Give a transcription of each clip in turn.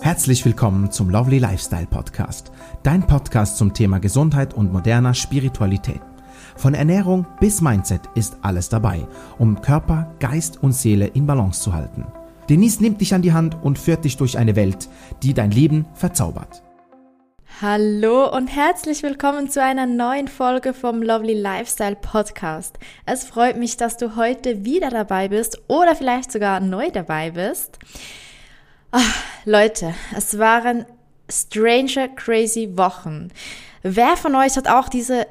Herzlich willkommen zum Lovely Lifestyle Podcast, dein Podcast zum Thema Gesundheit und moderner Spiritualität. Von Ernährung bis Mindset ist alles dabei, um Körper, Geist und Seele in Balance zu halten. Denise nimmt dich an die Hand und führt dich durch eine Welt, die dein Leben verzaubert. Hallo und herzlich willkommen zu einer neuen Folge vom Lovely Lifestyle Podcast. Es freut mich, dass du heute wieder dabei bist oder vielleicht sogar neu dabei bist. Ach, Leute, es waren stranger, crazy Wochen. Wer von euch hat auch diese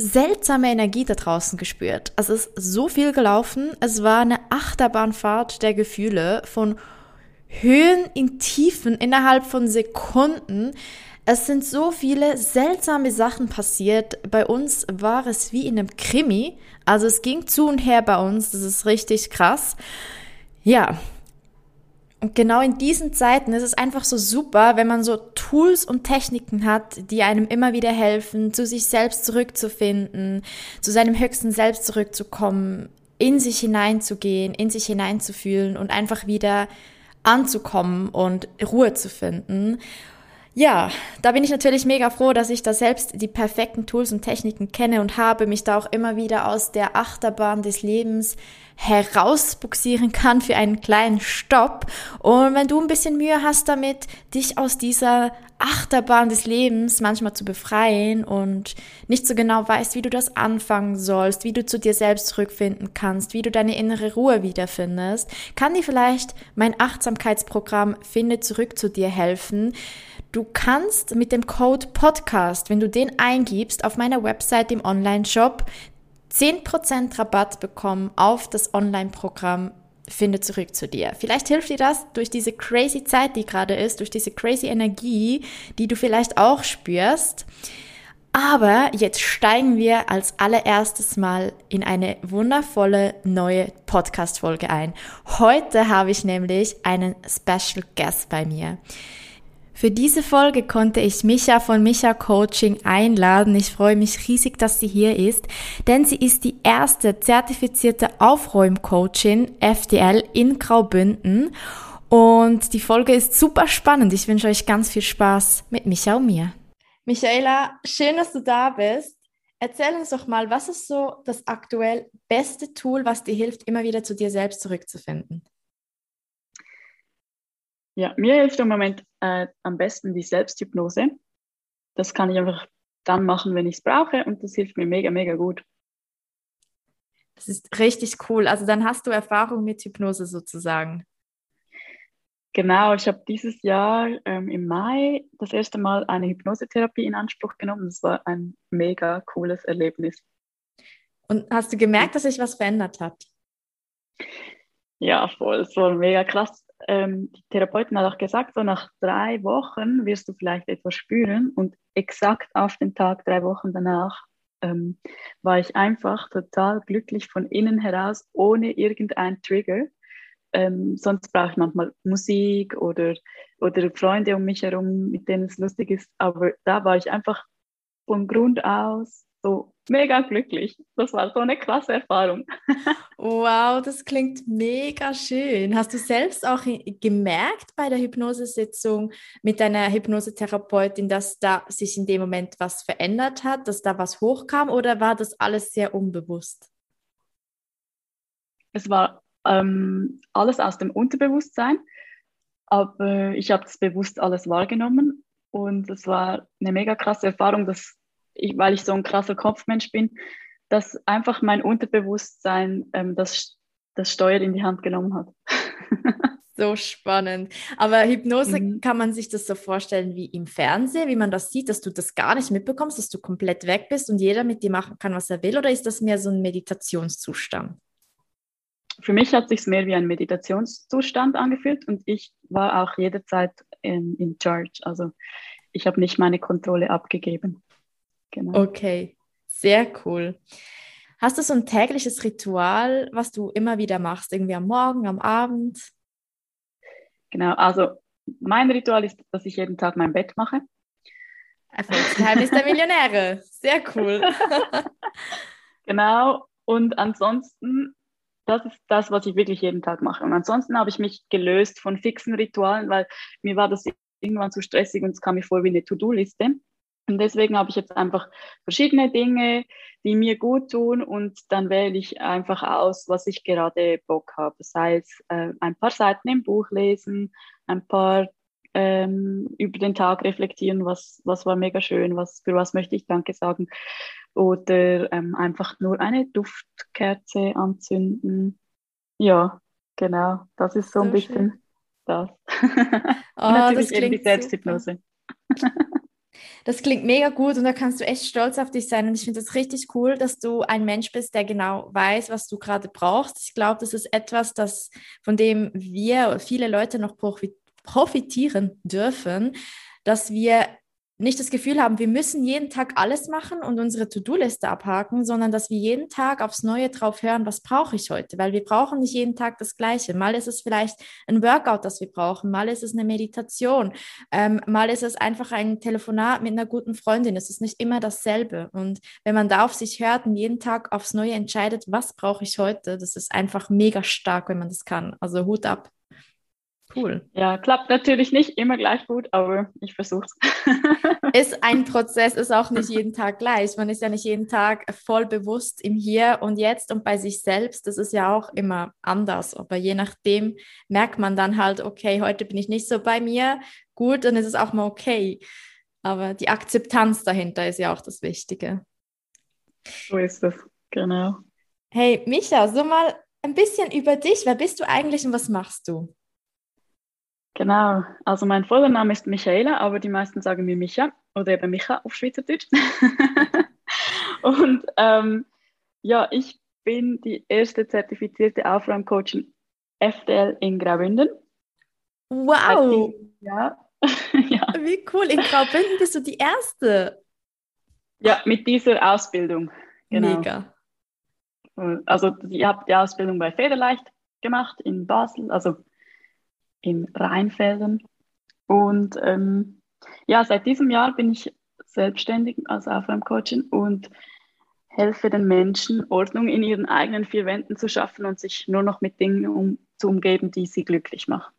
seltsame Energie da draußen gespürt? Es ist so viel gelaufen. Es war eine Achterbahnfahrt der Gefühle von Höhen in Tiefen innerhalb von Sekunden. Es sind so viele seltsame Sachen passiert. Bei uns war es wie in einem Krimi. Also es ging zu und her bei uns. Das ist richtig krass. Ja, und genau in diesen Zeiten ist es einfach so super, wenn man so Tools und Techniken hat, die einem immer wieder helfen, zu sich selbst zurückzufinden, zu seinem höchsten Selbst zurückzukommen, in sich hineinzugehen, in sich hineinzufühlen und einfach wieder anzukommen und Ruhe zu finden. Ja, da bin ich natürlich mega froh, dass ich da selbst die perfekten Tools und Techniken kenne und habe, mich da auch immer wieder aus der Achterbahn des Lebens herausbuxieren kann für einen kleinen Stopp. Und wenn du ein bisschen Mühe hast damit, dich aus dieser Achterbahn des Lebens manchmal zu befreien und nicht so genau weißt, wie du das anfangen sollst, wie du zu dir selbst zurückfinden kannst, wie du deine innere Ruhe wiederfindest, kann dir vielleicht mein Achtsamkeitsprogramm Finde zurück zu dir helfen. Du kannst mit dem Code Podcast, wenn du den eingibst, auf meiner Website im Online-Shop 10% Rabatt bekommen auf das Online-Programm Finde zurück zu dir. Vielleicht hilft dir das durch diese crazy Zeit, die gerade ist, durch diese crazy Energie, die du vielleicht auch spürst. Aber jetzt steigen wir als allererstes mal in eine wundervolle neue Podcast-Folge ein. Heute habe ich nämlich einen Special Guest bei mir. Für diese Folge konnte ich Micha von Micha Coaching einladen. Ich freue mich riesig, dass sie hier ist, denn sie ist die erste zertifizierte Aufräumcoachin FDL in Graubünden. Und die Folge ist super spannend. Ich wünsche euch ganz viel Spaß mit Micha und mir. Michaela, schön, dass du da bist. Erzähl uns doch mal, was ist so das aktuell beste Tool, was dir hilft, immer wieder zu dir selbst zurückzufinden? Ja, mir hilft im Moment äh, am besten die Selbsthypnose. Das kann ich einfach dann machen, wenn ich es brauche und das hilft mir mega, mega gut. Das ist richtig cool. Also dann hast du Erfahrung mit Hypnose sozusagen. Genau, ich habe dieses Jahr ähm, im Mai das erste Mal eine Hypnosetherapie in Anspruch genommen. Das war ein mega cooles Erlebnis. Und hast du gemerkt, dass sich was verändert hat? Ja, voll. Es war mega krass ähm, die Therapeutin hat auch gesagt, so nach drei Wochen wirst du vielleicht etwas spüren und exakt auf den Tag, drei Wochen danach, ähm, war ich einfach total glücklich von innen heraus, ohne irgendeinen Trigger. Ähm, sonst brauche ich manchmal Musik oder, oder Freunde um mich herum, mit denen es lustig ist. Aber da war ich einfach von Grund aus mega glücklich. Das war so eine klasse Erfahrung. wow, das klingt mega schön. Hast du selbst auch gemerkt bei der Hypnosesitzung mit deiner Hypnosetherapeutin, dass da sich in dem Moment was verändert hat, dass da was hochkam oder war das alles sehr unbewusst? Es war ähm, alles aus dem Unterbewusstsein, aber ich habe das bewusst alles wahrgenommen und es war eine mega krasse Erfahrung, dass ich, weil ich so ein krasser Kopfmensch bin, dass einfach mein Unterbewusstsein ähm, das, das Steuer in die Hand genommen hat. so spannend. Aber Hypnose mhm. kann man sich das so vorstellen wie im Fernsehen, wie man das sieht, dass du das gar nicht mitbekommst, dass du komplett weg bist und jeder mit dir machen kann, was er will, oder ist das mehr so ein Meditationszustand? Für mich hat sich mehr wie ein Meditationszustand angefühlt und ich war auch jederzeit in, in charge. Also ich habe nicht meine Kontrolle abgegeben. Genau. Okay, sehr cool. Hast du so ein tägliches Ritual, was du immer wieder machst, irgendwie am Morgen, am Abend? Genau, also mein Ritual ist, dass ich jeden Tag mein Bett mache. Erfolgsgeheimnis der Millionäre. Sehr cool. genau. Und ansonsten, das ist das, was ich wirklich jeden Tag mache. Und ansonsten habe ich mich gelöst von fixen Ritualen, weil mir war das irgendwann zu stressig und es kam mir vor wie eine To-Do-Liste. Und deswegen habe ich jetzt einfach verschiedene Dinge, die mir gut tun und dann wähle ich einfach aus, was ich gerade Bock habe. Sei es äh, ein paar Seiten im Buch lesen, ein paar ähm, über den Tag reflektieren, was, was war mega schön, was, für was möchte ich Danke sagen. Oder ähm, einfach nur eine Duftkerze anzünden. Ja, genau. Das ist so, so ein bisschen schön. das. Oh, das eben die Selbsthypnose. Das klingt mega gut und da kannst du echt stolz auf dich sein. Und ich finde es richtig cool, dass du ein Mensch bist, der genau weiß, was du gerade brauchst. Ich glaube, das ist etwas, das, von dem wir, viele Leute noch profitieren dürfen, dass wir nicht das Gefühl haben, wir müssen jeden Tag alles machen und unsere To-Do-Liste abhaken, sondern dass wir jeden Tag aufs Neue drauf hören, was brauche ich heute, weil wir brauchen nicht jeden Tag das Gleiche. Mal ist es vielleicht ein Workout, das wir brauchen, mal ist es eine Meditation, ähm, mal ist es einfach ein Telefonat mit einer guten Freundin. Es ist nicht immer dasselbe. Und wenn man da auf sich hört und jeden Tag aufs Neue entscheidet, was brauche ich heute, das ist einfach mega stark, wenn man das kann. Also Hut ab. Cool. Ja, klappt natürlich nicht immer gleich gut, aber ich versuche es. ist ein Prozess, ist auch nicht jeden Tag gleich. Man ist ja nicht jeden Tag voll bewusst im Hier und Jetzt und bei sich selbst. Das ist ja auch immer anders. Aber je nachdem merkt man dann halt, okay, heute bin ich nicht so bei mir. Gut, dann ist es auch mal okay. Aber die Akzeptanz dahinter ist ja auch das Wichtige. So ist es, genau. Hey, Micha, so mal ein bisschen über dich. Wer bist du eigentlich und was machst du? Genau, also mein voller Name ist Michaela, aber die meisten sagen mir Micha oder eben Micha auf Schweizerdeutsch. und ähm, ja, ich bin die erste zertifizierte Aufräumcoachin FDL in Graubünden. Wow! Ja. ja. Wie cool, in Graubünden bist du die erste. Ja, mit dieser Ausbildung. Genau. Mega. Also ich habe die Ausbildung bei Federleicht gemacht in Basel, also in Rheinfelden. Und ähm, ja, seit diesem Jahr bin ich selbstständig als Aufräumcoachin und helfe den Menschen, Ordnung in ihren eigenen vier Wänden zu schaffen und sich nur noch mit Dingen um, zu umgeben, die sie glücklich machen.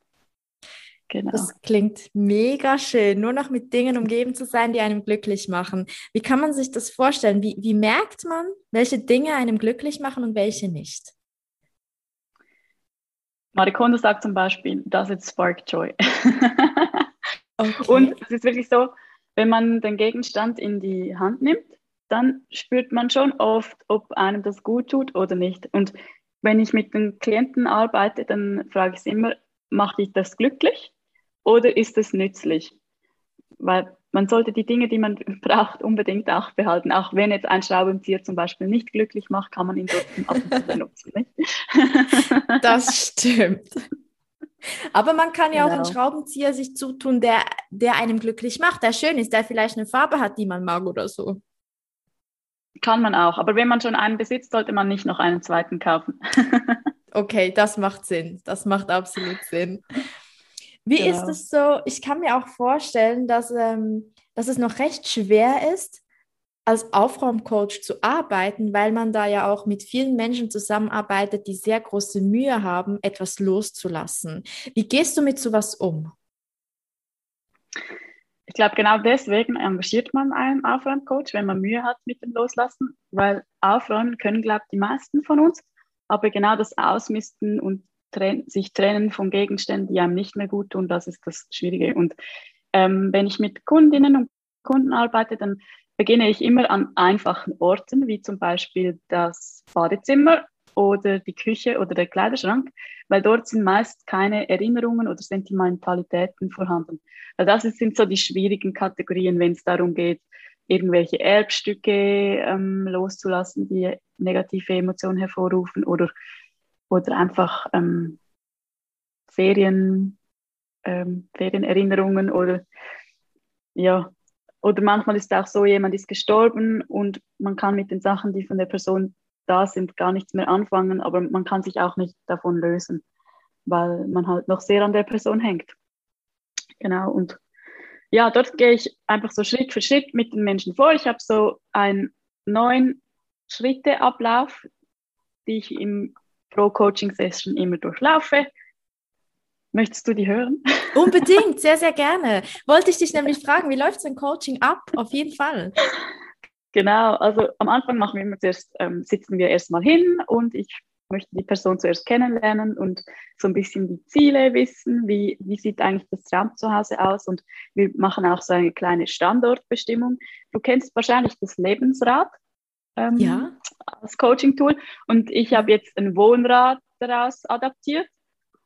Genau. Das klingt mega schön, nur noch mit Dingen umgeben zu sein, die einem glücklich machen. Wie kann man sich das vorstellen? Wie, wie merkt man, welche Dinge einem glücklich machen und welche nicht? Marie Kondo sagt zum Beispiel, does it spark joy? okay. Und es ist wirklich so, wenn man den Gegenstand in die Hand nimmt, dann spürt man schon oft, ob einem das gut tut oder nicht. Und wenn ich mit den Klienten arbeite, dann frage ich immer, macht dich das glücklich oder ist es nützlich? Weil man sollte die Dinge, die man braucht, unbedingt auch behalten. Auch wenn jetzt ein Schraubenzieher zum Beispiel nicht glücklich macht, kann man ihn trotzdem ab und zu benutzen. Das stimmt. Aber man kann ja genau. auch einen genau. Schraubenzieher sich zutun, der, der einem glücklich macht, der schön ist, der vielleicht eine Farbe hat, die man mag oder so. Kann man auch. Aber wenn man schon einen besitzt, sollte man nicht noch einen zweiten kaufen. okay, das macht Sinn. Das macht absolut Sinn. Wie genau. ist es so? Ich kann mir auch vorstellen, dass, ähm, dass es noch recht schwer ist, als Aufraumcoach zu arbeiten, weil man da ja auch mit vielen Menschen zusammenarbeitet, die sehr große Mühe haben, etwas loszulassen. Wie gehst du mit sowas um? Ich glaube, genau deswegen engagiert man einen Aufräumcoach, wenn man Mühe hat mit dem Loslassen, weil aufräumen können, glaube ich, die meisten von uns, aber genau das Ausmisten und sich trennen von Gegenständen, die einem nicht mehr gut tun, das ist das Schwierige. Und ähm, wenn ich mit Kundinnen und Kunden arbeite, dann beginne ich immer an einfachen Orten, wie zum Beispiel das Badezimmer oder die Küche oder der Kleiderschrank, weil dort sind meist keine Erinnerungen oder Sentimentalitäten vorhanden. Weil das sind so die schwierigen Kategorien, wenn es darum geht, irgendwelche Erbstücke ähm, loszulassen, die negative Emotionen hervorrufen oder oder einfach ähm, Ferien, ähm, Ferienerinnerungen oder ja, oder manchmal ist auch so, jemand ist gestorben und man kann mit den Sachen, die von der Person da sind, gar nichts mehr anfangen, aber man kann sich auch nicht davon lösen, weil man halt noch sehr an der Person hängt. Genau, und ja, dort gehe ich einfach so Schritt für Schritt mit den Menschen vor. Ich habe so einen neuen Schritteablauf, die ich im pro Coaching-Session immer durchlaufe. Möchtest du die hören? Unbedingt, sehr, sehr gerne. Wollte ich dich nämlich fragen, wie läuft so ein Coaching ab? Auf jeden Fall. Genau, also am Anfang machen wir immer zuerst, ähm, sitzen wir erstmal hin und ich möchte die Person zuerst kennenlernen und so ein bisschen die Ziele wissen, wie, wie sieht eigentlich das Traum zu Hause aus und wir machen auch so eine kleine Standortbestimmung. Du kennst wahrscheinlich das Lebensrad ähm, ja. als Coaching-Tool und ich habe jetzt ein Wohnrad daraus adaptiert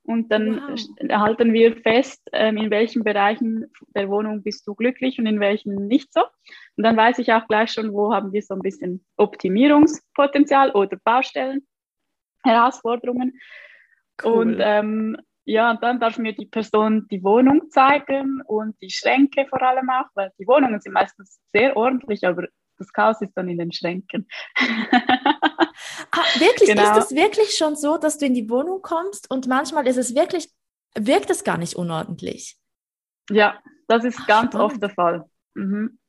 und dann wow. halten wir fest, ähm, in welchen Bereichen der Wohnung bist du glücklich und in welchen nicht so. Und dann weiß ich auch gleich schon, wo haben wir so ein bisschen Optimierungspotenzial oder Baustellen, Herausforderungen. Cool. Und ähm, ja, und dann darf mir die Person die Wohnung zeigen und die Schränke vor allem auch, weil die Wohnungen sind meistens sehr ordentlich, aber das Chaos ist dann in den Schränken. Ah, wirklich? Genau. Ist es wirklich schon so, dass du in die Wohnung kommst und manchmal ist es wirklich, wirkt es gar nicht unordentlich? Ja, das ist Ach, ganz spannend. oft der Fall. Mhm.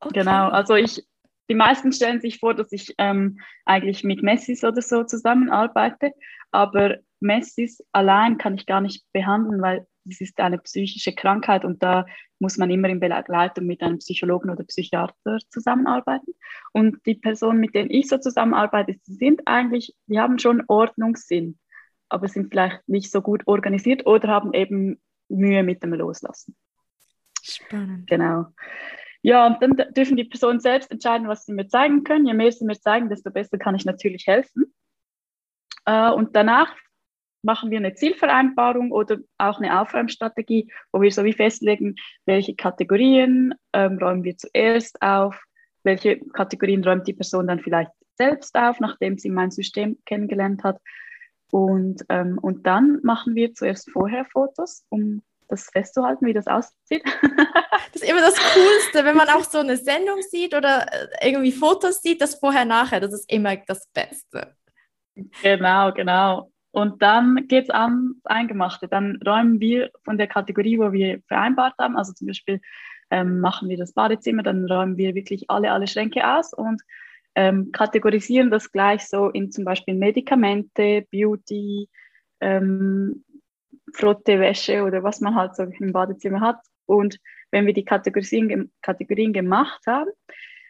Okay. Genau, also ich, die meisten stellen sich vor, dass ich ähm, eigentlich mit Messis oder so zusammenarbeite, aber Messis allein kann ich gar nicht behandeln, weil das ist eine psychische Krankheit und da muss man immer in Begleitung mit einem Psychologen oder Psychiater zusammenarbeiten. Und die Personen, mit denen ich so zusammenarbeite, sind eigentlich, die haben schon Ordnungssinn, aber sind vielleicht nicht so gut organisiert oder haben eben Mühe mit dem Loslassen. Spannend. Genau. Ja, und dann dürfen die Personen selbst entscheiden, was sie mir zeigen können. Je mehr sie mir zeigen, desto besser kann ich natürlich helfen. Äh, und danach machen wir eine Zielvereinbarung oder auch eine Aufräumstrategie, wo wir so wie festlegen, welche Kategorien ähm, räumen wir zuerst auf, welche Kategorien räumt die Person dann vielleicht selbst auf, nachdem sie mein System kennengelernt hat. Und, ähm, und dann machen wir zuerst vorher Fotos, um das festzuhalten, wie das aussieht. das ist immer das Coolste, wenn man auch so eine Sendung sieht oder äh, irgendwie Fotos sieht, das vorher-nachher, das ist immer das Beste. Genau, genau. Und dann geht es ans Eingemachte. Dann räumen wir von der Kategorie, wo wir vereinbart haben, also zum Beispiel ähm, machen wir das Badezimmer, dann räumen wir wirklich alle, alle Schränke aus und ähm, kategorisieren das gleich so in zum Beispiel Medikamente, Beauty, ähm, Frottewäsche oder was man halt so im Badezimmer hat. Und wenn wir die Kategorien, Kategorien gemacht haben,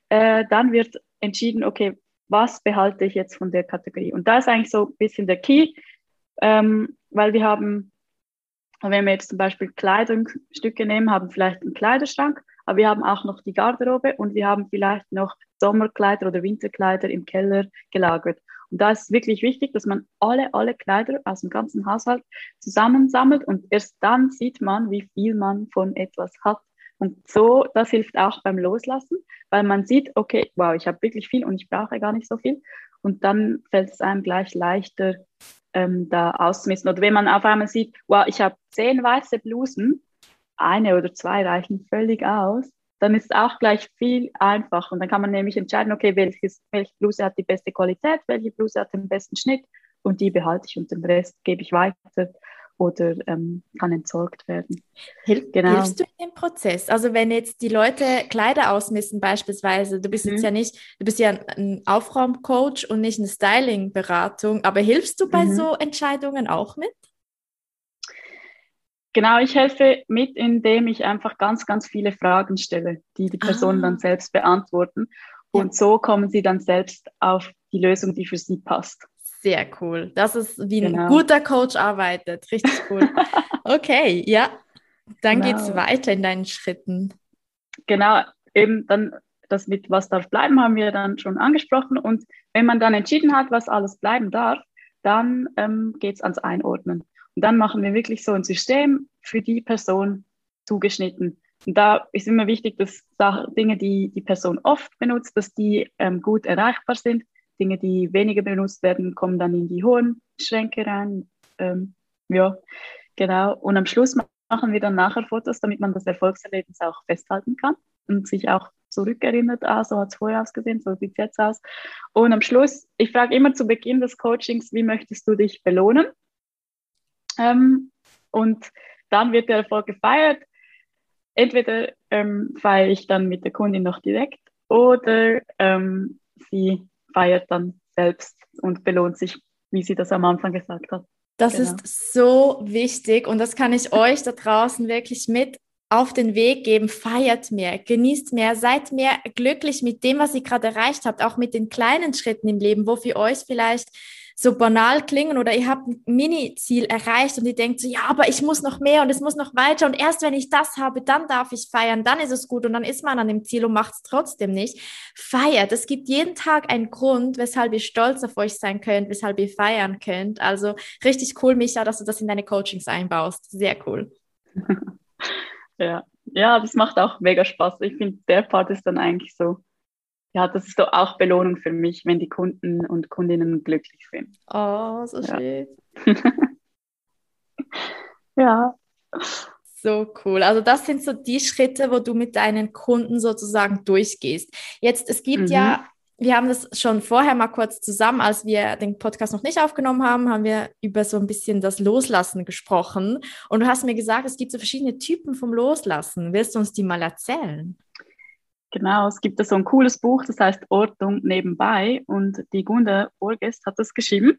äh, dann wird entschieden, okay, was behalte ich jetzt von der Kategorie? Und da ist eigentlich so ein bisschen der Key, ähm, weil wir haben, wenn wir jetzt zum Beispiel Kleidungsstücke nehmen, haben vielleicht einen Kleiderschrank, aber wir haben auch noch die Garderobe und wir haben vielleicht noch Sommerkleider oder Winterkleider im Keller gelagert. Und da ist wirklich wichtig, dass man alle, alle Kleider aus dem ganzen Haushalt zusammensammelt und erst dann sieht man, wie viel man von etwas hat. Und so, das hilft auch beim Loslassen, weil man sieht, okay, wow, ich habe wirklich viel und ich brauche gar nicht so viel. Und dann fällt es einem gleich leichter, ähm, da auszumessen. Oder wenn man auf einmal sieht, wow, ich habe zehn weiße Blusen, eine oder zwei reichen völlig aus, dann ist es auch gleich viel einfacher. Und dann kann man nämlich entscheiden, okay, welches, welche Bluse hat die beste Qualität, welche Bluse hat den besten Schnitt und die behalte ich und den Rest gebe ich weiter oder ähm, kann entsorgt werden. Hilf, genau. Hilfst du im Prozess? Also wenn jetzt die Leute Kleider ausmessen beispielsweise, du bist mhm. jetzt ja nicht, du bist ja ein Aufraumcoach und nicht eine Styling-Beratung, aber hilfst du bei mhm. so Entscheidungen auch mit? Genau, ich helfe mit, indem ich einfach ganz, ganz viele Fragen stelle, die die Personen ah. dann selbst beantworten. Und ja. so kommen sie dann selbst auf die Lösung, die für sie passt. Sehr cool. Das ist wie genau. ein guter Coach arbeitet. Richtig cool. okay, ja. Dann genau. geht es weiter in deinen Schritten. Genau, eben dann das mit was darf bleiben, haben wir dann schon angesprochen. Und wenn man dann entschieden hat, was alles bleiben darf, dann ähm, geht es ans Einordnen. Und dann machen wir wirklich so ein System für die Person zugeschnitten. Und da ist immer wichtig, dass Dinge, die die Person oft benutzt, dass die ähm, gut erreichbar sind Dinge, die weniger benutzt werden, kommen dann in die hohen Schränke rein. Ähm, ja, genau. Und am Schluss machen wir dann nachher Fotos, damit man das Erfolgserlebnis auch festhalten kann und sich auch zurückerinnert, ah, so hat es vorher ausgesehen, so sieht es jetzt aus. Und am Schluss, ich frage immer zu Beginn des Coachings, wie möchtest du dich belohnen? Ähm, und dann wird der Erfolg gefeiert. Entweder ähm, feiere ich dann mit der Kundin noch direkt oder ähm, sie feiert dann selbst und belohnt sich, wie sie das am Anfang gesagt hat. Das genau. ist so wichtig und das kann ich euch da draußen wirklich mit auf den Weg geben, feiert mehr, genießt mehr, seid mehr glücklich mit dem, was ihr gerade erreicht habt, auch mit den kleinen Schritten im Leben, wo für euch vielleicht so banal klingen oder ihr habt ein Mini-Ziel erreicht und ihr denkt so, ja, aber ich muss noch mehr und es muss noch weiter und erst wenn ich das habe, dann darf ich feiern, dann ist es gut und dann ist man an dem Ziel und macht es trotzdem nicht. Feiert. Es gibt jeden Tag einen Grund, weshalb ihr stolz auf euch sein könnt, weshalb ihr feiern könnt. Also richtig cool, Micha, dass du das in deine Coachings einbaust. Sehr cool. ja. ja, das macht auch mega Spaß. Ich finde, der Part ist dann eigentlich so ja, das ist so auch Belohnung für mich, wenn die Kunden und Kundinnen glücklich sind. Oh, so schön. ja. So cool. Also das sind so die Schritte, wo du mit deinen Kunden sozusagen durchgehst. Jetzt, es gibt mhm. ja, wir haben das schon vorher mal kurz zusammen, als wir den Podcast noch nicht aufgenommen haben, haben wir über so ein bisschen das Loslassen gesprochen. Und du hast mir gesagt, es gibt so verschiedene Typen vom Loslassen. Willst du uns die mal erzählen? Genau, es gibt da so ein cooles Buch, das heißt Ordnung nebenbei und die Gunda Borges hat das geschrieben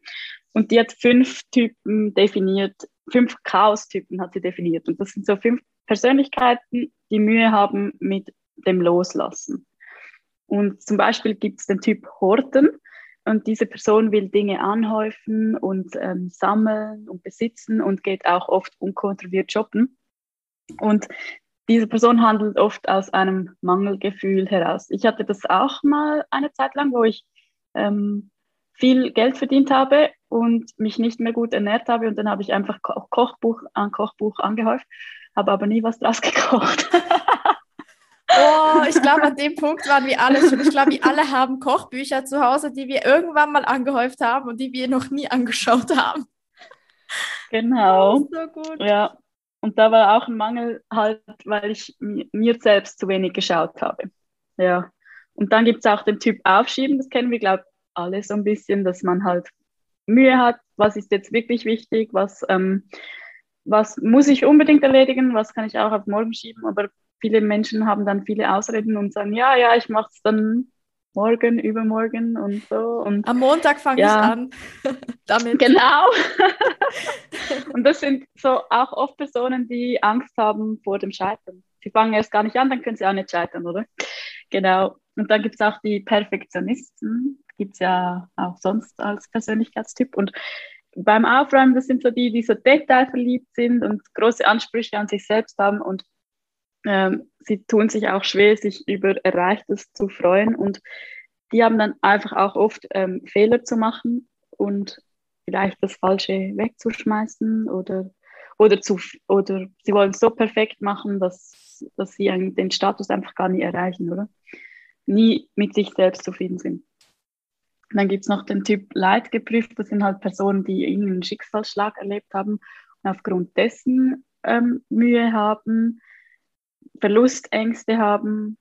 und die hat fünf Typen definiert, fünf Chaos-Typen hat sie definiert und das sind so fünf Persönlichkeiten, die Mühe haben mit dem Loslassen. Und zum Beispiel gibt es den Typ Horten und diese Person will Dinge anhäufen und ähm, sammeln und besitzen und geht auch oft unkontrolliert shoppen. Und diese Person handelt oft aus einem Mangelgefühl heraus. Ich hatte das auch mal eine Zeit lang, wo ich ähm, viel Geld verdient habe und mich nicht mehr gut ernährt habe und dann habe ich einfach Ko Kochbuch an Kochbuch angehäuft, habe aber nie was draus gekocht. Oh, ich glaube, an dem Punkt waren wir alle schon. Ich glaube, wir alle haben Kochbücher zu Hause, die wir irgendwann mal angehäuft haben und die wir noch nie angeschaut haben. Genau. Oh, so gut. Ja, und da war auch ein Mangel halt, weil ich mir selbst zu wenig geschaut habe. Ja. Und dann gibt es auch den Typ Aufschieben, das kennen wir, glaube ich, alle so ein bisschen, dass man halt Mühe hat, was ist jetzt wirklich wichtig, was, ähm, was muss ich unbedingt erledigen, was kann ich auch auf morgen schieben, aber viele Menschen haben dann viele Ausreden und sagen, ja, ja, ich mache es dann morgen, übermorgen und so. Und, Am Montag fange ja, ich an damit. Genau. und das sind so auch oft Personen, die Angst haben vor dem Scheitern. Sie fangen erst gar nicht an, dann können sie auch nicht scheitern, oder? Genau. Und dann gibt es auch die Perfektionisten, gibt es ja auch sonst als Persönlichkeitstyp. Und beim Aufräumen, das sind so die, die so detailverliebt sind und große Ansprüche an sich selbst haben und ähm, sie tun sich auch schwer, sich über Erreichtes zu freuen und die haben dann einfach auch oft ähm, Fehler zu machen und vielleicht das Falsche wegzuschmeißen oder, oder, zu, oder sie wollen es so perfekt machen, dass, dass sie den Status einfach gar nie erreichen, oder? Nie mit sich selbst zufrieden sind. Dann gibt es noch den Typ Leidgeprüft, das sind halt Personen, die irgendeinen Schicksalsschlag erlebt haben und aufgrund dessen ähm, Mühe haben, Verlustängste haben,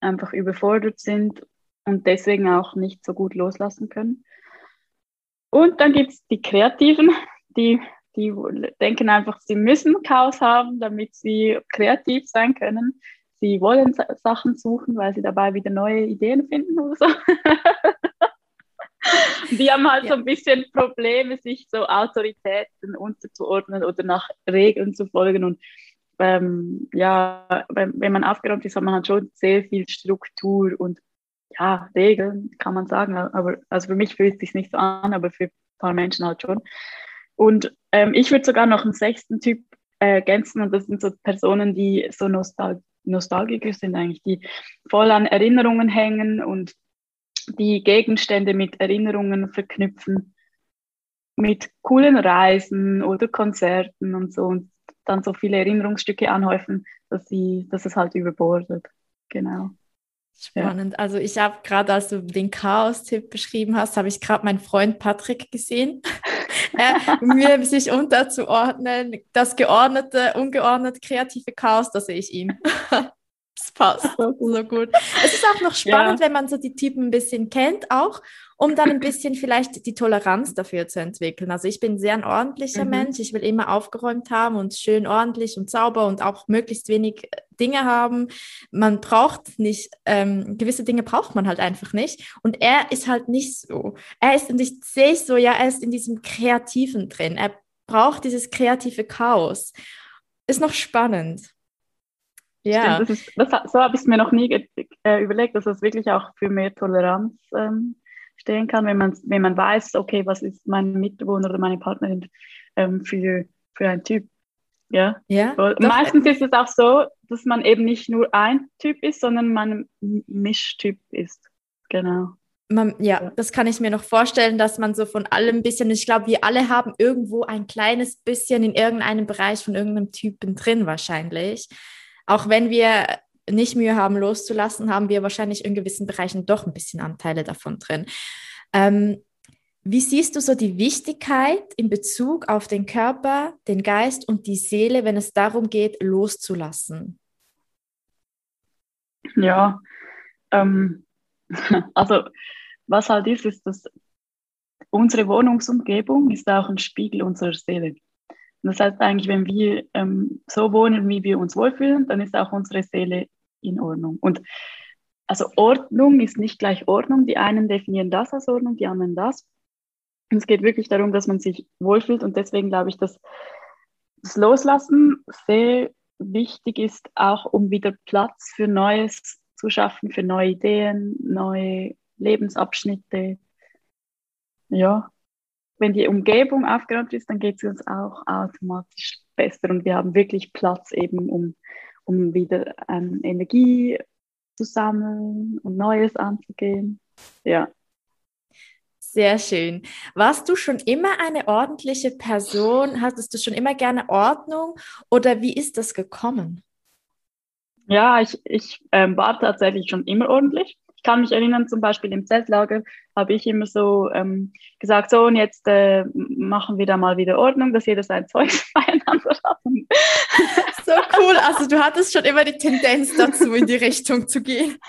einfach überfordert sind und deswegen auch nicht so gut loslassen können. Und dann gibt es die Kreativen, die, die denken einfach, sie müssen Chaos haben, damit sie kreativ sein können. Sie wollen Sachen suchen, weil sie dabei wieder neue Ideen finden oder so. die haben halt ja. so ein bisschen Probleme, sich so Autoritäten unterzuordnen oder nach Regeln zu folgen. Und ähm, ja, wenn, wenn man aufgeräumt ist, hat man halt schon sehr viel Struktur und ja, Regeln, kann man sagen. Aber also für mich fühlt es sich nicht so an, aber für ein paar Menschen halt schon. Und ähm, ich würde sogar noch einen sechsten Typ äh, ergänzen und das sind so Personen, die so Nostal Nostalgiker sind eigentlich, die voll an Erinnerungen hängen und die Gegenstände mit Erinnerungen verknüpfen, mit coolen Reisen oder Konzerten und so. Und dann so viele Erinnerungsstücke anhäufen, dass, sie, dass es halt überbordet. Genau. Spannend. Ja. Also ich habe gerade, als du den Chaos-Tipp beschrieben hast, habe ich gerade meinen Freund Patrick gesehen. er, mir sich unterzuordnen, das geordnete, ungeordnet, kreative Chaos, da sehe ich ihn. das passt so gut. Es ist auch noch spannend, ja. wenn man so die Typen ein bisschen kennt auch um dann ein bisschen vielleicht die Toleranz dafür zu entwickeln. Also ich bin sehr ein ordentlicher mhm. Mensch. Ich will immer aufgeräumt haben und schön ordentlich und sauber und auch möglichst wenig äh, Dinge haben. Man braucht nicht, ähm, gewisse Dinge braucht man halt einfach nicht. Und er ist halt nicht so. Er ist, und ich sehe so, ja, er ist in diesem Kreativen drin. Er braucht dieses kreative Chaos. Ist noch spannend. Ja. Das ist, das, so habe ich es mir noch nie äh, überlegt, dass es wirklich auch für mehr Toleranz ähm, stehen kann, wenn man, wenn man weiß, okay, was ist mein Mitbewohner oder meine Partnerin ähm, für, für ein Typ. Ja. ja Meistens ist es auch so, dass man eben nicht nur ein Typ ist, sondern man ein Mischtyp ist. Genau. Man, ja, das kann ich mir noch vorstellen, dass man so von allem ein bisschen, ich glaube, wir alle haben irgendwo ein kleines bisschen in irgendeinem Bereich von irgendeinem Typen drin wahrscheinlich. Auch wenn wir nicht Mühe haben loszulassen, haben wir wahrscheinlich in gewissen Bereichen doch ein bisschen Anteile davon drin. Ähm, wie siehst du so die Wichtigkeit in Bezug auf den Körper, den Geist und die Seele, wenn es darum geht, loszulassen? Ja, ähm, also was halt ist, ist, dass unsere Wohnungsumgebung ist auch ein Spiegel unserer Seele. Das heißt eigentlich, wenn wir ähm, so wohnen, wie wir uns wohlfühlen, dann ist auch unsere Seele in Ordnung. Und also Ordnung ist nicht gleich Ordnung. Die einen definieren das als Ordnung, die anderen das. Und es geht wirklich darum, dass man sich wohlfühlt. Und deswegen glaube ich, dass das Loslassen sehr wichtig ist, auch um wieder Platz für Neues zu schaffen, für neue Ideen, neue Lebensabschnitte. Ja, wenn die Umgebung aufgeräumt ist, dann geht es uns auch automatisch besser und wir haben wirklich Platz eben, um, um wieder ähm, Energie zu sammeln und Neues anzugehen. Ja. Sehr schön. Warst du schon immer eine ordentliche Person? Hattest du schon immer gerne Ordnung oder wie ist das gekommen? Ja, ich, ich ähm, war tatsächlich schon immer ordentlich. Ich kann mich erinnern, zum Beispiel im Zeltlager habe ich immer so ähm, gesagt, so und jetzt äh, machen wir da mal wieder Ordnung, dass jeder sein Zeug beieinander hat. So cool, also du hattest schon immer die Tendenz dazu, in die Richtung zu gehen.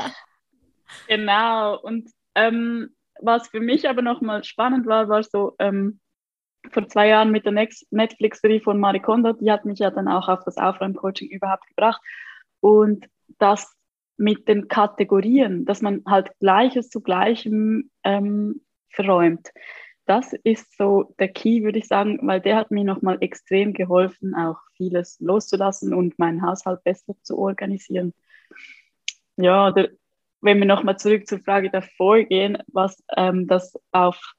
Genau, und ähm, was für mich aber nochmal spannend war, war so ähm, vor zwei Jahren mit der Netflix-Serie von Marie Kondo, die hat mich ja dann auch auf das Aufräumcoaching überhaupt gebracht. Und das mit den Kategorien, dass man halt Gleiches zu Gleichem ähm, verräumt. Das ist so der Key, würde ich sagen, weil der hat mir nochmal extrem geholfen, auch vieles loszulassen und meinen Haushalt besser zu organisieren. Ja, der, wenn wir nochmal zurück zur Frage davor gehen, was ähm, das auf,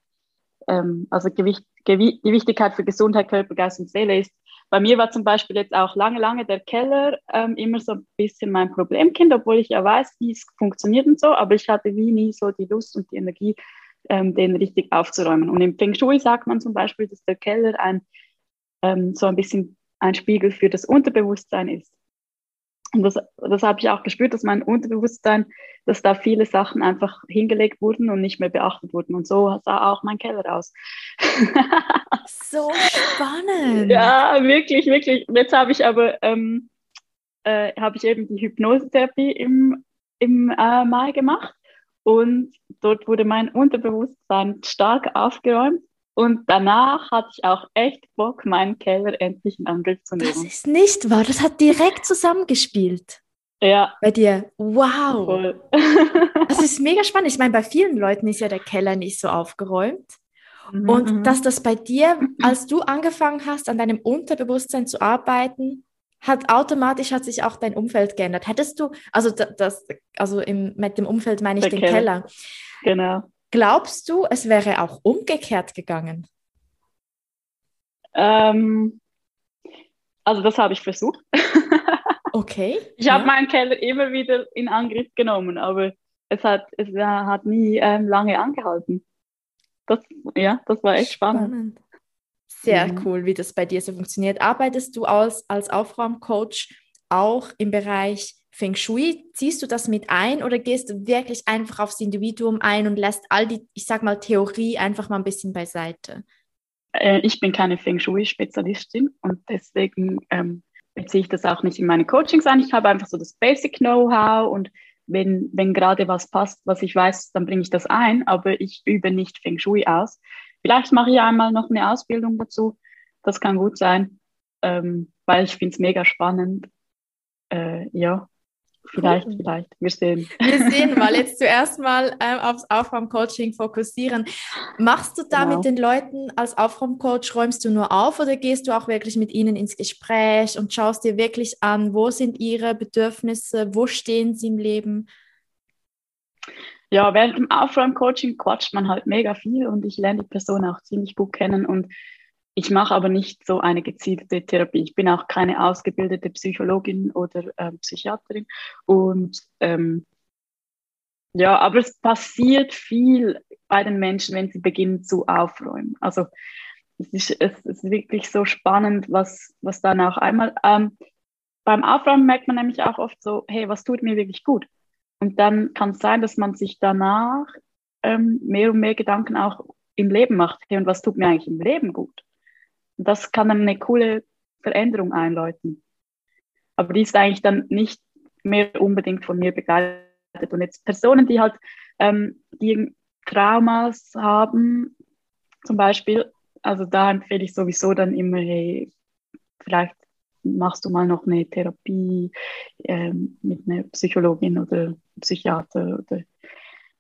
ähm, also Gewicht, Wichtigkeit für Gesundheit, Körper, Geist und Seele ist, bei mir war zum Beispiel jetzt auch lange, lange der Keller ähm, immer so ein bisschen mein Problemkind, obwohl ich ja weiß, wie es funktioniert und so, aber ich hatte wie nie so die Lust und die Energie, ähm, den richtig aufzuräumen. Und im Feng Shui sagt man zum Beispiel, dass der Keller ein, ähm, so ein bisschen ein Spiegel für das Unterbewusstsein ist. Und das, das habe ich auch gespürt, dass mein Unterbewusstsein, dass da viele Sachen einfach hingelegt wurden und nicht mehr beachtet wurden. Und so sah auch mein Keller aus. so spannend. Ja, wirklich, wirklich. Jetzt habe ich aber ähm, äh, habe ich eben die Hypnosetherapie im, im äh, Mai gemacht. Und dort wurde mein Unterbewusstsein stark aufgeräumt. Und danach hatte ich auch echt Bock, meinen Keller endlich in Angriff zu nehmen. Das ist nicht wahr. Das hat direkt zusammengespielt. Ja. Bei dir. Wow. Voll. das ist mega spannend. Ich meine, bei vielen Leuten ist ja der Keller nicht so aufgeräumt. Mhm. Und mhm. dass das bei dir, als du angefangen hast, an deinem Unterbewusstsein zu arbeiten, hat automatisch hat sich auch dein Umfeld geändert. Hättest du, also das, also im, mit dem Umfeld meine ich der den Keller. Keller. Genau. Glaubst du, es wäre auch umgekehrt gegangen? Ähm, also das habe ich versucht. okay. Ich ja. habe meinen Keller immer wieder in Angriff genommen, aber es hat, es hat nie ähm, lange angehalten. Das, ja, das war echt spannend. spannend. Sehr mhm. cool, wie das bei dir so funktioniert. Arbeitest du als, als Aufräumcoach auch im Bereich Feng Shui, ziehst du das mit ein oder gehst du wirklich einfach aufs Individuum ein und lässt all die, ich sag mal, Theorie einfach mal ein bisschen beiseite? Äh, ich bin keine Feng Shui-Spezialistin und deswegen ähm, beziehe ich das auch nicht in meine Coachings ein. Ich habe einfach so das Basic Know-how und wenn, wenn gerade was passt, was ich weiß, dann bringe ich das ein, aber ich übe nicht Feng Shui aus. Vielleicht mache ich einmal noch eine Ausbildung dazu. Das kann gut sein, ähm, weil ich finde es mega spannend. Äh, ja, Vielleicht, vielleicht. Wir sehen. Wir sehen mal. Jetzt zuerst mal ähm, aufs Aufräumcoaching fokussieren. Machst du da genau. mit den Leuten als Aufräumcoach, räumst du nur auf oder gehst du auch wirklich mit ihnen ins Gespräch und schaust dir wirklich an, wo sind ihre Bedürfnisse, wo stehen sie im Leben? Ja, während dem Aufräumcoaching quatscht man halt mega viel und ich lerne die Person auch ziemlich gut kennen und ich mache aber nicht so eine gezielte Therapie. Ich bin auch keine ausgebildete Psychologin oder äh, Psychiaterin. Und ähm, ja, aber es passiert viel bei den Menschen, wenn sie beginnen zu aufräumen. Also es ist, es ist wirklich so spannend, was, was dann auch einmal ähm, beim Aufräumen merkt man nämlich auch oft so, hey, was tut mir wirklich gut? Und dann kann es sein, dass man sich danach ähm, mehr und mehr Gedanken auch im Leben macht. Hey, und was tut mir eigentlich im Leben gut? Das kann eine coole Veränderung einläuten. Aber die ist eigentlich dann nicht mehr unbedingt von mir begleitet. Und jetzt Personen, die halt ähm, die Traumas haben, zum Beispiel, also da empfehle ich sowieso dann immer, hey, vielleicht machst du mal noch eine Therapie ähm, mit einer Psychologin oder Psychiater oder,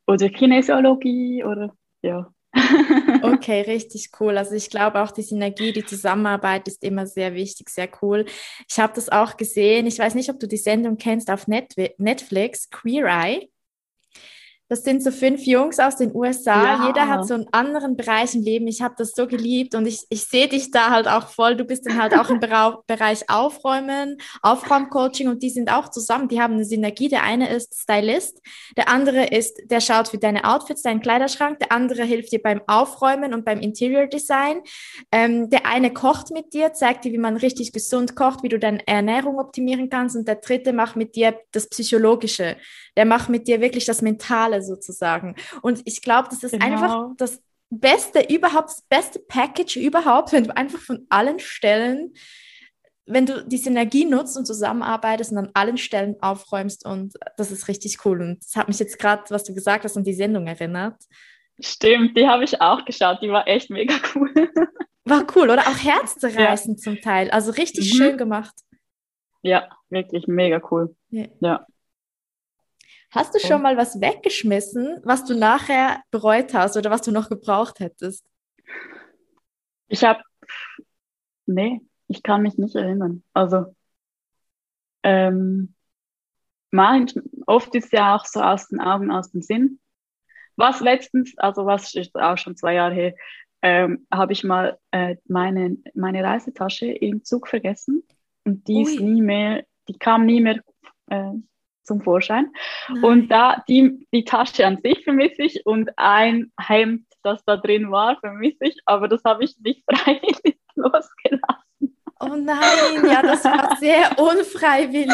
oder Kinesiologie oder ja, okay, richtig cool. Also ich glaube auch die Synergie, die Zusammenarbeit ist immer sehr wichtig, sehr cool. Ich habe das auch gesehen. Ich weiß nicht, ob du die Sendung kennst auf Netflix, Queer Eye. Das sind so fünf Jungs aus den USA. Ja. Jeder hat so einen anderen Bereich im Leben. Ich habe das so geliebt und ich, ich sehe dich da halt auch voll. Du bist dann halt auch im Bereich Aufräumen, Aufräumcoaching und die sind auch zusammen. Die haben eine Synergie. Der eine ist Stylist, der andere ist, der schaut für deine Outfits, deinen Kleiderschrank, der andere hilft dir beim Aufräumen und beim Interior Design. Ähm, der eine kocht mit dir, zeigt dir, wie man richtig gesund kocht, wie du deine Ernährung optimieren kannst und der dritte macht mit dir das Psychologische. Der macht mit dir wirklich das Mentale sozusagen. Und ich glaube, das ist genau. einfach das Beste überhaupt, das beste Package überhaupt, wenn du einfach von allen Stellen, wenn du die Synergie nutzt und zusammenarbeitest und an allen Stellen aufräumst und das ist richtig cool. Und das hat mich jetzt gerade, was du gesagt hast, an die Sendung erinnert. Stimmt, die habe ich auch geschaut, die war echt mega cool. War cool, oder? Auch herzzerreißend ja. zum Teil. Also richtig mhm. schön gemacht. Ja, wirklich mega cool. Ja. ja. Hast du schon mal was weggeschmissen, was du nachher bereut hast oder was du noch gebraucht hättest? Ich habe, nee, ich kann mich nicht erinnern. Also, ähm, mein, oft ist ja auch so aus den Augen, aus dem Sinn. Was letztens, also was ist auch schon zwei Jahre her, ähm, habe ich mal äh, meine, meine Reisetasche im Zug vergessen und die Ui. ist nie mehr, die kam nie mehr äh, zum Vorschein. Nein. Und da die, die Tasche an sich vermisse ich und ein Hemd, das da drin war, vermisse ich, aber das habe ich nicht freiwillig losgelassen. Oh nein, ja, das war sehr unfreiwillig.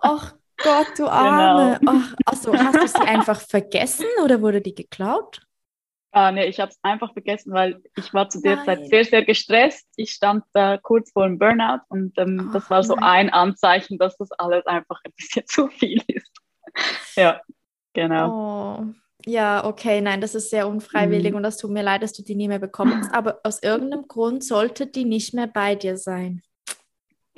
Ach Gott, du Arme. Genau. Ach, also hast du sie einfach vergessen oder wurde die geklaut? Ah, nee, ich habe es einfach vergessen, weil ich war zu der nein. Zeit sehr, sehr gestresst. Ich stand da kurz vor dem Burnout und ähm, oh, das war so nein. ein Anzeichen, dass das alles einfach ein bisschen zu viel ist. ja, genau. Oh. Ja, okay, nein, das ist sehr unfreiwillig mhm. und das tut mir leid, dass du die nie mehr bekommst. Aber aus irgendeinem Grund sollte die nicht mehr bei dir sein.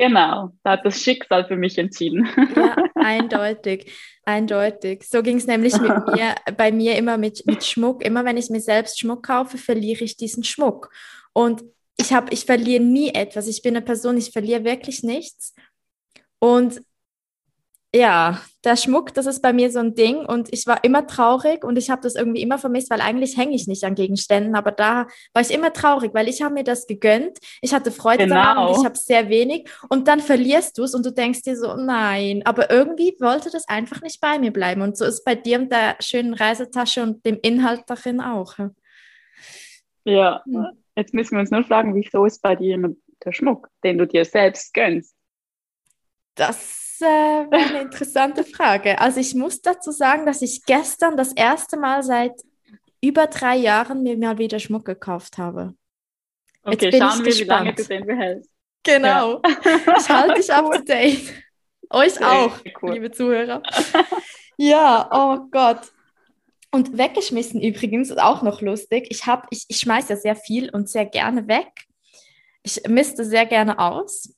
Genau, da hat das Schicksal für mich entschieden. Ja, eindeutig, eindeutig. So ging es nämlich mit mir, bei mir immer mit, mit Schmuck. Immer wenn ich mir selbst Schmuck kaufe, verliere ich diesen Schmuck. Und ich habe, ich verliere nie etwas. Ich bin eine Person, ich verliere wirklich nichts. Und ja, der Schmuck, das ist bei mir so ein Ding und ich war immer traurig und ich habe das irgendwie immer vermisst, weil eigentlich hänge ich nicht an Gegenständen, aber da war ich immer traurig, weil ich habe mir das gegönnt, ich hatte Freude genau. daran und ich habe sehr wenig und dann verlierst du es und du denkst dir so, nein, aber irgendwie wollte das einfach nicht bei mir bleiben und so ist bei dir und der schönen Reisetasche und dem Inhalt darin auch. Ja, hm. jetzt müssen wir uns nur fragen, wieso ist bei dir der Schmuck, den du dir selbst gönnst? Das äh, eine interessante Frage. Also ich muss dazu sagen, dass ich gestern das erste Mal seit über drei Jahren mir mal wieder Schmuck gekauft habe. Okay, schauen wir, wie lange du den behältst. Genau. Ja. Ich halte dich up to date. Euch Sehr auch, cool. liebe Zuhörer. Ja, oh Gott. Und weggeschmissen übrigens, ist auch noch lustig. Ich, ich, ich schmeiße ja sehr viel und sehr gerne weg. Ich misste sehr gerne aus.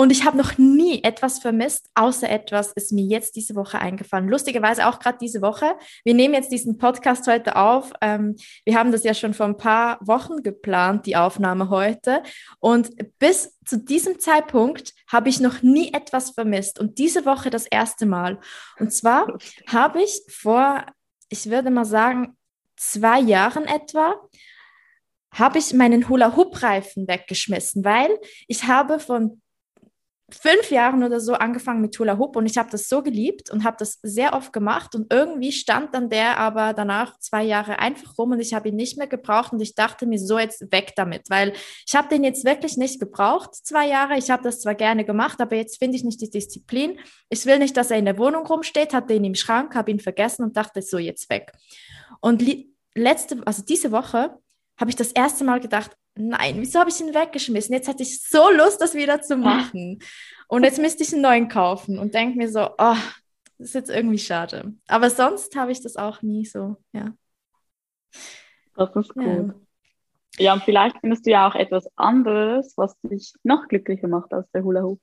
Und ich habe noch nie etwas vermisst, außer etwas ist mir jetzt diese Woche eingefallen. Lustigerweise auch gerade diese Woche. Wir nehmen jetzt diesen Podcast heute auf. Ähm, wir haben das ja schon vor ein paar Wochen geplant, die Aufnahme heute. Und bis zu diesem Zeitpunkt habe ich noch nie etwas vermisst. Und diese Woche das erste Mal. Und zwar habe ich vor, ich würde mal sagen, zwei Jahren etwa, habe ich meinen Hula-Hoop-Reifen weggeschmissen, weil ich habe von fünf Jahren oder so angefangen mit Hula Hoop und ich habe das so geliebt und habe das sehr oft gemacht und irgendwie stand dann der aber danach zwei Jahre einfach rum und ich habe ihn nicht mehr gebraucht und ich dachte mir so jetzt weg damit, weil ich habe den jetzt wirklich nicht gebraucht, zwei Jahre. Ich habe das zwar gerne gemacht, aber jetzt finde ich nicht die Disziplin. Ich will nicht, dass er in der Wohnung rumsteht, hatte ihn im Schrank, habe ihn vergessen und dachte so jetzt weg. Und letzte, also diese Woche habe ich das erste Mal gedacht, nein, wieso habe ich ihn weggeschmissen? Jetzt hätte ich so Lust, das wieder zu machen. Und jetzt müsste ich einen neuen kaufen und denke mir so, oh, das ist jetzt irgendwie schade. Aber sonst habe ich das auch nie so, ja. Das ist gut. Ja. ja, und vielleicht findest du ja auch etwas anderes, was dich noch glücklicher macht als der Hula Hoop.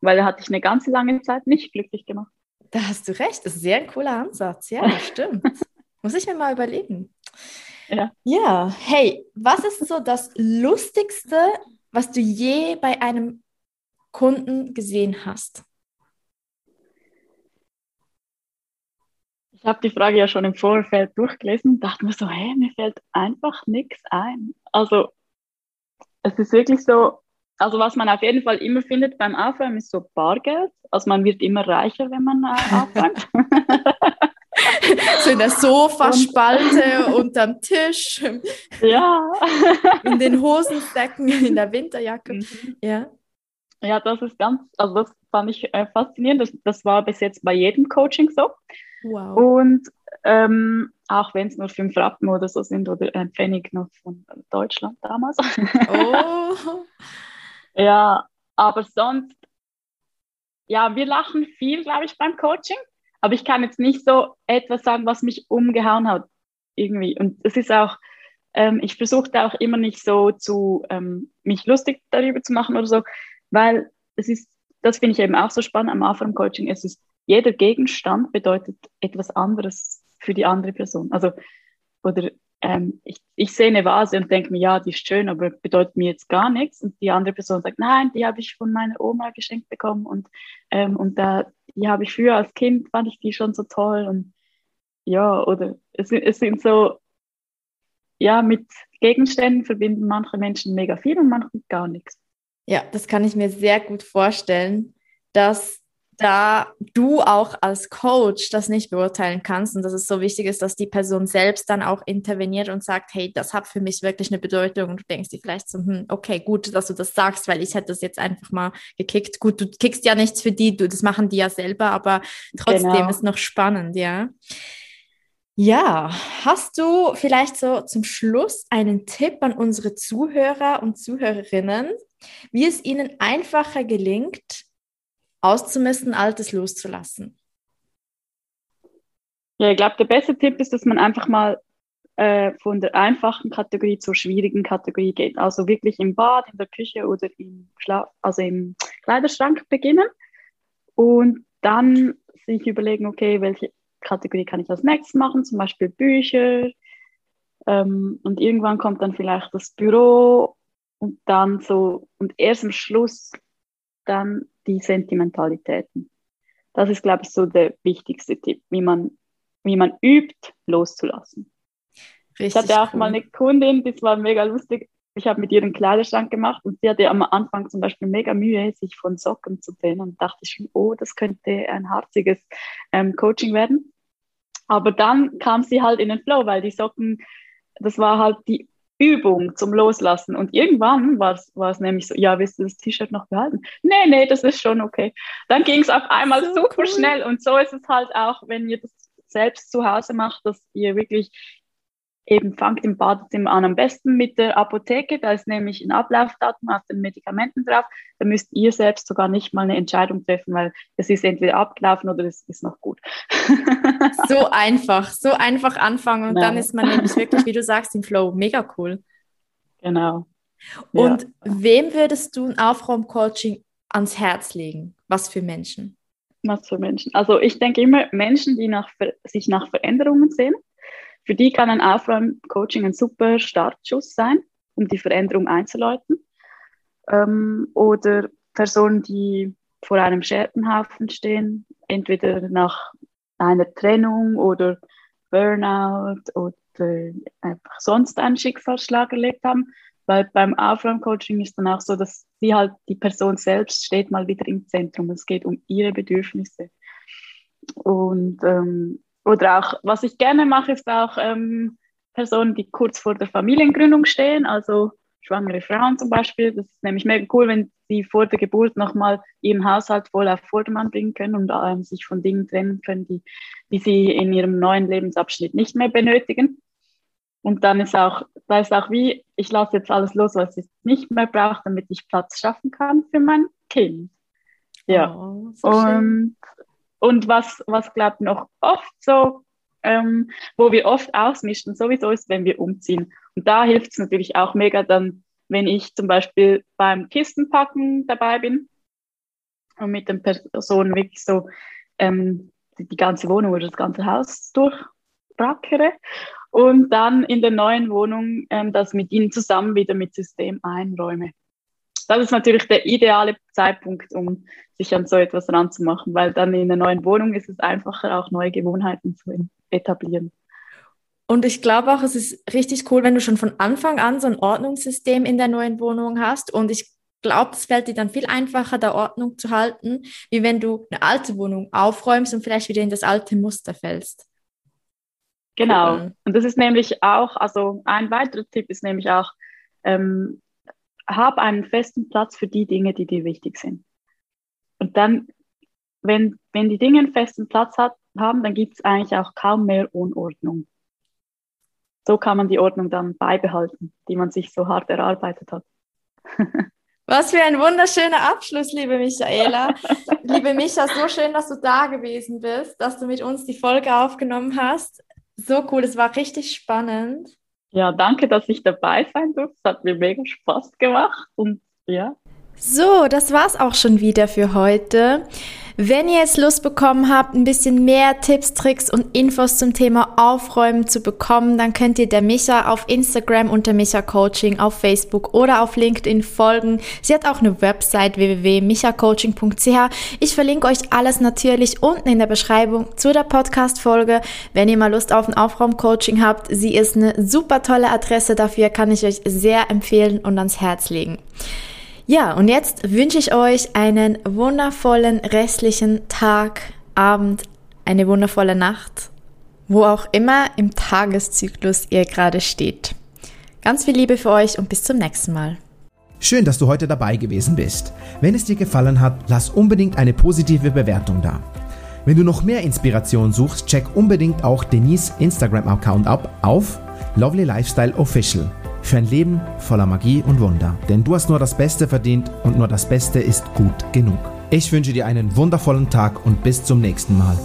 Weil da hatte ich eine ganze lange Zeit nicht glücklich gemacht. Da hast du recht, das ist sehr ein cooler Ansatz. Ja, stimmt. Muss ich mir mal überlegen. Ja. ja, hey, was ist so das Lustigste, was du je bei einem Kunden gesehen hast? Ich habe die Frage ja schon im Vorfeld durchgelesen und dachte mir so, hey, mir fällt einfach nichts ein. Also es ist wirklich so, also was man auf jeden Fall immer findet beim Aufräumen ist so Bargeld. Also man wird immer reicher, wenn man äh, aufräumt. so in der Sofaspalte, unterm Tisch, ja. in den Hosensäcken, in der Winterjacke. Mhm. Ja. Ja, das ist ganz, also das fand ich äh, faszinierend. Das, das war bis jetzt bei jedem Coaching so. Wow. Und ähm, auch wenn es nur fünf Rappen oder so sind oder ein Pfennig noch von Deutschland damals. Oh. ja, aber sonst, ja, wir lachen viel, glaube ich, beim Coaching. Aber ich kann jetzt nicht so etwas sagen, was mich umgehauen hat irgendwie. Und es ist auch, ähm, ich versuche da auch immer nicht so zu ähm, mich lustig darüber zu machen oder so, weil es ist, das finde ich eben auch so spannend am Anfang Coaching. Es ist, jeder Gegenstand bedeutet etwas anderes für die andere Person. Also, oder ähm, ich, ich sehe eine Vase und denke mir, ja, die ist schön, aber bedeutet mir jetzt gar nichts. Und die andere Person sagt, nein, die habe ich von meiner Oma geschenkt bekommen und, ähm, und da die habe ich früher als Kind, fand ich die schon so toll und ja, oder es, es sind so, ja, mit Gegenständen verbinden manche Menschen mega viel und manche gar nichts. Ja, das kann ich mir sehr gut vorstellen, dass da du auch als Coach das nicht beurteilen kannst und dass es so wichtig ist, dass die Person selbst dann auch interveniert und sagt, hey, das hat für mich wirklich eine Bedeutung und du denkst dir vielleicht so, hm, okay, gut, dass du das sagst, weil ich hätte das jetzt einfach mal gekickt. Gut, du kickst ja nichts für die, du, das machen die ja selber, aber trotzdem genau. ist noch spannend, ja. Ja, hast du vielleicht so zum Schluss einen Tipp an unsere Zuhörer und Zuhörerinnen, wie es ihnen einfacher gelingt, auszumisten, Altes loszulassen? Ja, ich glaube, der beste Tipp ist, dass man einfach mal äh, von der einfachen Kategorie zur schwierigen Kategorie geht. Also wirklich im Bad, in der Küche oder im, Schla also im Kleiderschrank beginnen und dann sich überlegen, okay, welche Kategorie kann ich als nächstes machen, zum Beispiel Bücher. Ähm, und irgendwann kommt dann vielleicht das Büro und dann so, und erst am Schluss dann die Sentimentalitäten. Das ist, glaube ich, so der wichtigste Tipp, wie man, wie man übt, loszulassen. Richtig ich hatte auch cool. mal eine Kundin, das war mega lustig. Ich habe mit ihr einen Kleiderschrank gemacht und sie hatte am Anfang zum Beispiel mega Mühe, sich von Socken zu trennen und dachte ich schon, oh, das könnte ein harziges ähm, Coaching werden. Aber dann kam sie halt in den Flow, weil die Socken, das war halt die Übung zum Loslassen. Und irgendwann war es nämlich so, ja, willst du das T-Shirt noch behalten? Nee, nee, das ist schon okay. Dann ging es auf einmal so super cool. schnell. Und so ist es halt auch, wenn ihr das selbst zu Hause macht, dass ihr wirklich eben fangt im Badezimmer an. Am besten mit der Apotheke, da ist nämlich ein Ablaufdatum auf den Medikamenten drauf. Da müsst ihr selbst sogar nicht mal eine Entscheidung treffen, weil es ist entweder abgelaufen oder es ist noch gut. so einfach, so einfach anfangen und genau. dann ist man nämlich wirklich, wie du sagst, im Flow. Mega cool. Genau. Und ja. wem würdest du ein Aufraumcoaching ans Herz legen? Was für Menschen? Was für Menschen? Also ich denke immer, Menschen, die nach, sich nach Veränderungen sehen, für die kann ein Aufräumcoaching ein super Startschuss sein, um die Veränderung einzuleiten. Ähm, oder Personen, die vor einem Scherbenhaufen stehen, entweder nach einer Trennung oder Burnout oder einfach sonst einen Schicksalsschlag erlebt haben. Weil beim Aufräumcoaching ist dann auch so, dass sie halt, die Person selbst steht mal wieder im Zentrum. Es geht um ihre Bedürfnisse. Und, ähm, oder auch, was ich gerne mache, ist auch ähm, Personen, die kurz vor der Familiengründung stehen, also schwangere Frauen zum Beispiel. Das ist nämlich mega cool, wenn sie vor der Geburt nochmal ihren Haushalt voll auf Vordermann bringen können und ähm, sich von Dingen trennen können, die, die sie in ihrem neuen Lebensabschnitt nicht mehr benötigen. Und dann ist auch, da ist auch wie, ich lasse jetzt alles los, was ich nicht mehr brauche, damit ich Platz schaffen kann für mein Kind. Ja. Oh, so und, und was, was glaubt noch oft so, ähm, wo wir oft ausmischen, sowieso ist, wenn wir umziehen. Und da hilft es natürlich auch mega dann, wenn ich zum Beispiel beim Kistenpacken dabei bin und mit den Personen wirklich so ähm, die, ganze Wohnung oder das ganze Haus durchbrackere und dann in der neuen Wohnung ähm, das mit ihnen zusammen wieder mit System einräume. Das ist natürlich der ideale Zeitpunkt, um sich an so etwas ranzumachen, weil dann in der neuen Wohnung ist es einfacher, auch neue Gewohnheiten zu etablieren. Und ich glaube auch, es ist richtig cool, wenn du schon von Anfang an so ein Ordnungssystem in der neuen Wohnung hast. Und ich glaube, es fällt dir dann viel einfacher, da Ordnung zu halten, wie wenn du eine alte Wohnung aufräumst und vielleicht wieder in das alte Muster fällst. Genau. Und das ist nämlich auch, also ein weiterer Tipp ist nämlich auch, ähm, hab einen festen Platz für die Dinge, die dir wichtig sind. Und dann, wenn, wenn die Dinge einen festen Platz hat, haben, dann gibt es eigentlich auch kaum mehr Unordnung. So kann man die Ordnung dann beibehalten, die man sich so hart erarbeitet hat. Was für ein wunderschöner Abschluss, liebe Michaela. liebe Micha, so schön, dass du da gewesen bist, dass du mit uns die Folge aufgenommen hast. So cool, es war richtig spannend. Ja, danke, dass ich dabei sein durfte. Es hat mir mega Spaß gemacht und ja. So, das war's auch schon wieder für heute. Wenn ihr jetzt Lust bekommen habt, ein bisschen mehr Tipps, Tricks und Infos zum Thema Aufräumen zu bekommen, dann könnt ihr der Micha auf Instagram unter Micha Coaching, auf Facebook oder auf LinkedIn folgen. Sie hat auch eine Website www.michacoaching.ch. Ich verlinke euch alles natürlich unten in der Beschreibung zu der Podcast-Folge. Wenn ihr mal Lust auf ein Aufraumcoaching habt, sie ist eine super tolle Adresse dafür, kann ich euch sehr empfehlen und ans Herz legen. Ja, und jetzt wünsche ich euch einen wundervollen restlichen Tag, Abend, eine wundervolle Nacht, wo auch immer im Tageszyklus ihr gerade steht. Ganz viel Liebe für euch und bis zum nächsten Mal. Schön, dass du heute dabei gewesen bist. Wenn es dir gefallen hat, lass unbedingt eine positive Bewertung da. Wenn du noch mehr Inspiration suchst, check unbedingt auch Denise Instagram-Account ab auf Lovely Lifestyle Official für ein Leben voller Magie und Wunder. Denn du hast nur das Beste verdient und nur das Beste ist gut genug. Ich wünsche dir einen wundervollen Tag und bis zum nächsten Mal.